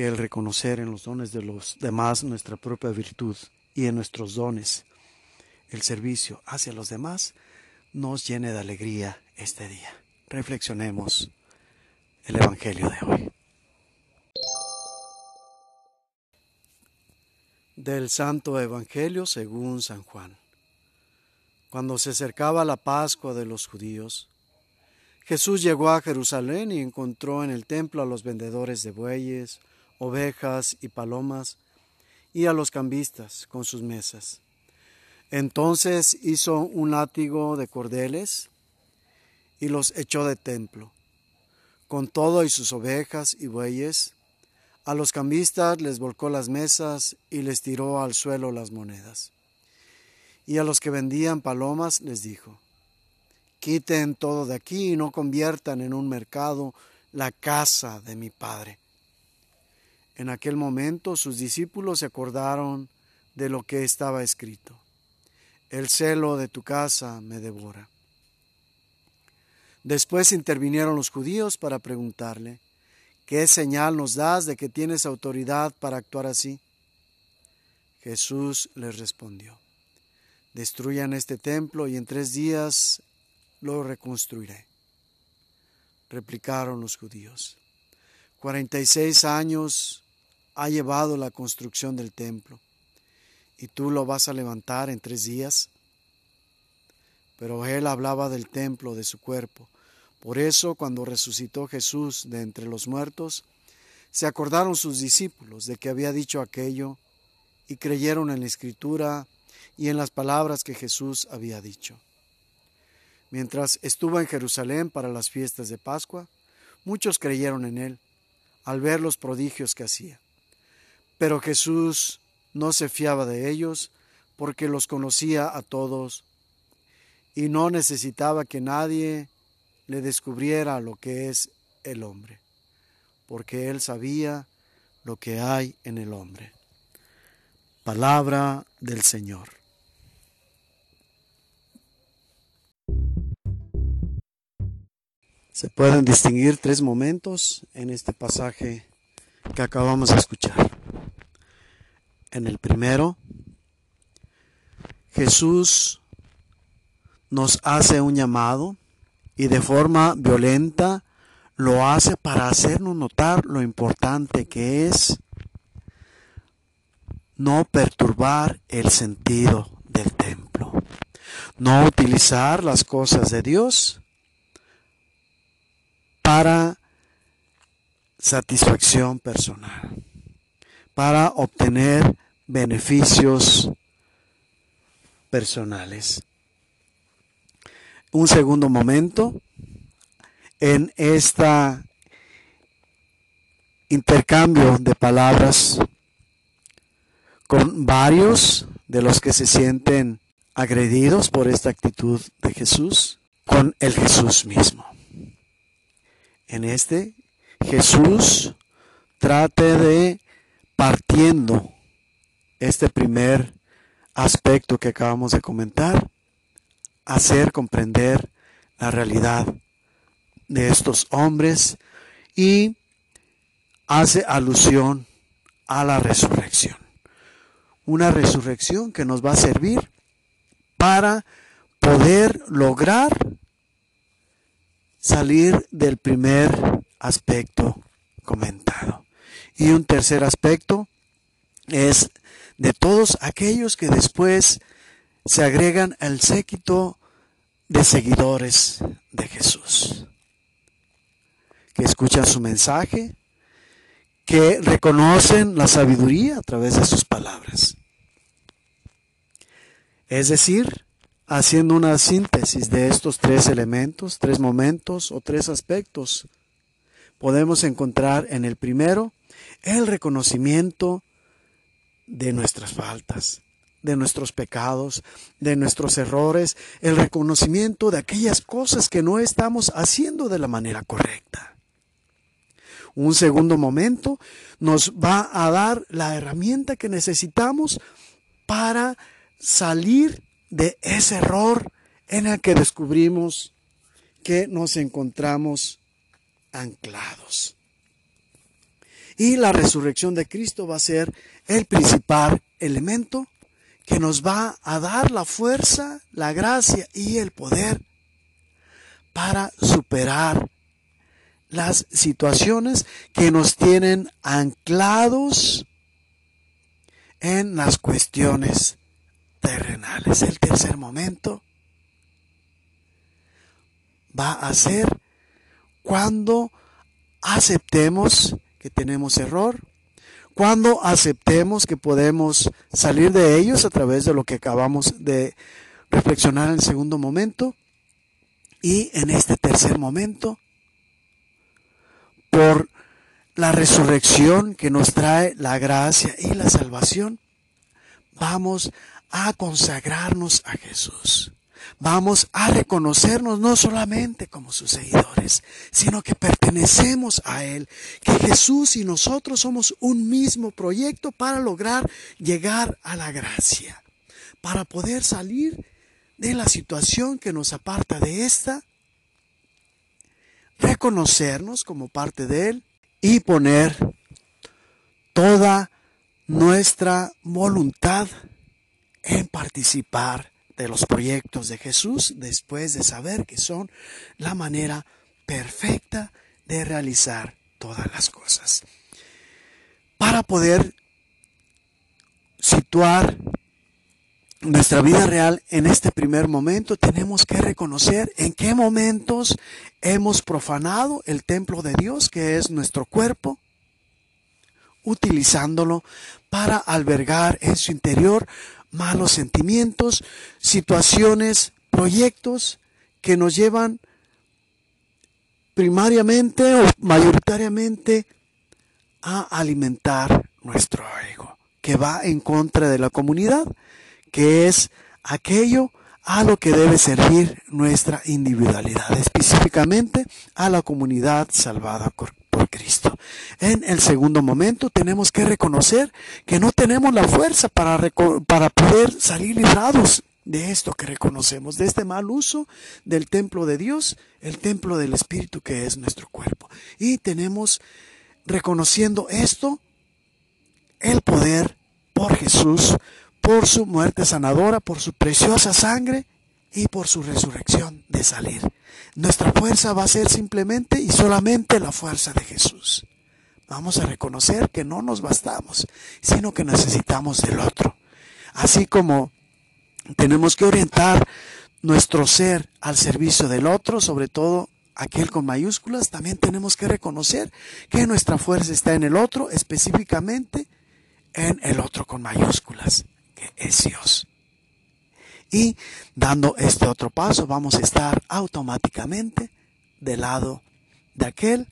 que el reconocer en los dones de los demás nuestra propia virtud y en nuestros dones el servicio hacia los demás nos llene de alegría este día. Reflexionemos el Evangelio de hoy. Del Santo Evangelio según San Juan. Cuando se acercaba la Pascua de los judíos, Jesús llegó a Jerusalén y encontró en el templo a los vendedores de bueyes, ovejas y palomas, y a los cambistas con sus mesas. Entonces hizo un látigo de cordeles y los echó de templo, con todo y sus ovejas y bueyes. A los cambistas les volcó las mesas y les tiró al suelo las monedas. Y a los que vendían palomas les dijo, Quiten todo de aquí y no conviertan en un mercado la casa de mi Padre. En aquel momento sus discípulos se acordaron de lo que estaba escrito. El celo de tu casa me devora. Después intervinieron los judíos para preguntarle, ¿qué señal nos das de que tienes autoridad para actuar así? Jesús les respondió, destruyan este templo y en tres días lo reconstruiré. Replicaron los judíos. Cuarenta y seis años ha llevado la construcción del templo, y tú lo vas a levantar en tres días. Pero él hablaba del templo de su cuerpo. Por eso, cuando resucitó Jesús de entre los muertos, se acordaron sus discípulos de que había dicho aquello y creyeron en la escritura y en las palabras que Jesús había dicho. Mientras estuvo en Jerusalén para las fiestas de Pascua, muchos creyeron en él al ver los prodigios que hacía. Pero Jesús no se fiaba de ellos porque los conocía a todos y no necesitaba que nadie le descubriera lo que es el hombre, porque él sabía lo que hay en el hombre. Palabra del Señor. Se pueden distinguir tres momentos en este pasaje que acabamos de escuchar. En el primero, Jesús nos hace un llamado y de forma violenta lo hace para hacernos notar lo importante que es no perturbar el sentido del templo, no utilizar las cosas de Dios para satisfacción personal, para obtener beneficios personales. Un segundo momento en este intercambio de palabras con varios de los que se sienten agredidos por esta actitud de Jesús, con el Jesús mismo en este, Jesús trate de partiendo este primer aspecto que acabamos de comentar, hacer comprender la realidad de estos hombres y hace alusión a la resurrección. Una resurrección que nos va a servir para poder lograr salir del primer aspecto comentado. Y un tercer aspecto es de todos aquellos que después se agregan al séquito de seguidores de Jesús, que escuchan su mensaje, que reconocen la sabiduría a través de sus palabras. Es decir, haciendo una síntesis de estos tres elementos, tres momentos o tres aspectos, podemos encontrar en el primero el reconocimiento de nuestras faltas, de nuestros pecados, de nuestros errores, el reconocimiento de aquellas cosas que no estamos haciendo de la manera correcta. Un segundo momento nos va a dar la herramienta que necesitamos para salir de ese error en el que descubrimos que nos encontramos anclados. Y la resurrección de Cristo va a ser el principal elemento que nos va a dar la fuerza, la gracia y el poder para superar las situaciones que nos tienen anclados en las cuestiones terrenales. El tercer momento va a ser cuando aceptemos que tenemos error, cuando aceptemos que podemos salir de ellos a través de lo que acabamos de reflexionar en el segundo momento y en este tercer momento, por la resurrección que nos trae la gracia y la salvación, vamos a consagrarnos a Jesús. Vamos a reconocernos no solamente como sus seguidores, sino que pertenecemos a Él, que Jesús y nosotros somos un mismo proyecto para lograr llegar a la gracia, para poder salir de la situación que nos aparta de esta, reconocernos como parte de Él y poner toda nuestra voluntad participar de los proyectos de Jesús después de saber que son la manera perfecta de realizar todas las cosas. Para poder situar nuestra vida real en este primer momento tenemos que reconocer en qué momentos hemos profanado el templo de Dios, que es nuestro cuerpo, utilizándolo para albergar en su interior malos sentimientos, situaciones, proyectos que nos llevan primariamente o mayoritariamente a alimentar nuestro ego, que va en contra de la comunidad, que es aquello a lo que debe servir nuestra individualidad, específicamente a la comunidad salvada Cristo. En el segundo momento tenemos que reconocer que no tenemos la fuerza para, para poder salir librados de esto que reconocemos, de este mal uso del templo de Dios, el templo del Espíritu que es nuestro cuerpo. Y tenemos, reconociendo esto, el poder por Jesús, por su muerte sanadora, por su preciosa sangre y por su resurrección de salir. Nuestra fuerza va a ser simplemente y solamente la fuerza de Jesús. Vamos a reconocer que no nos bastamos, sino que necesitamos del otro. Así como tenemos que orientar nuestro ser al servicio del otro, sobre todo aquel con mayúsculas, también tenemos que reconocer que nuestra fuerza está en el otro, específicamente en el otro con mayúsculas, que es Dios. Y dando este otro paso vamos a estar automáticamente del lado de aquel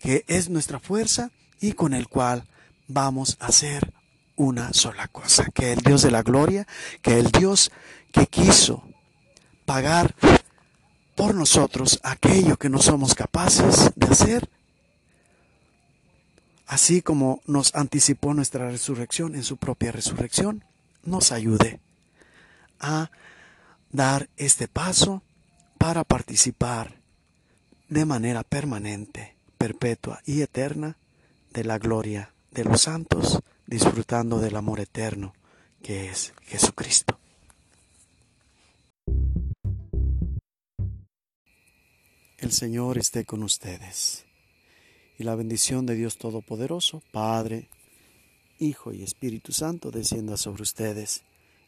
que es nuestra fuerza y con el cual vamos a hacer una sola cosa, que el Dios de la gloria, que el Dios que quiso pagar por nosotros aquello que no somos capaces de hacer, así como nos anticipó nuestra resurrección en su propia resurrección, nos ayude a dar este paso para participar de manera permanente, perpetua y eterna de la gloria de los santos, disfrutando del amor eterno que es Jesucristo. El Señor esté con ustedes y la bendición de Dios Todopoderoso, Padre, Hijo y Espíritu Santo descienda sobre ustedes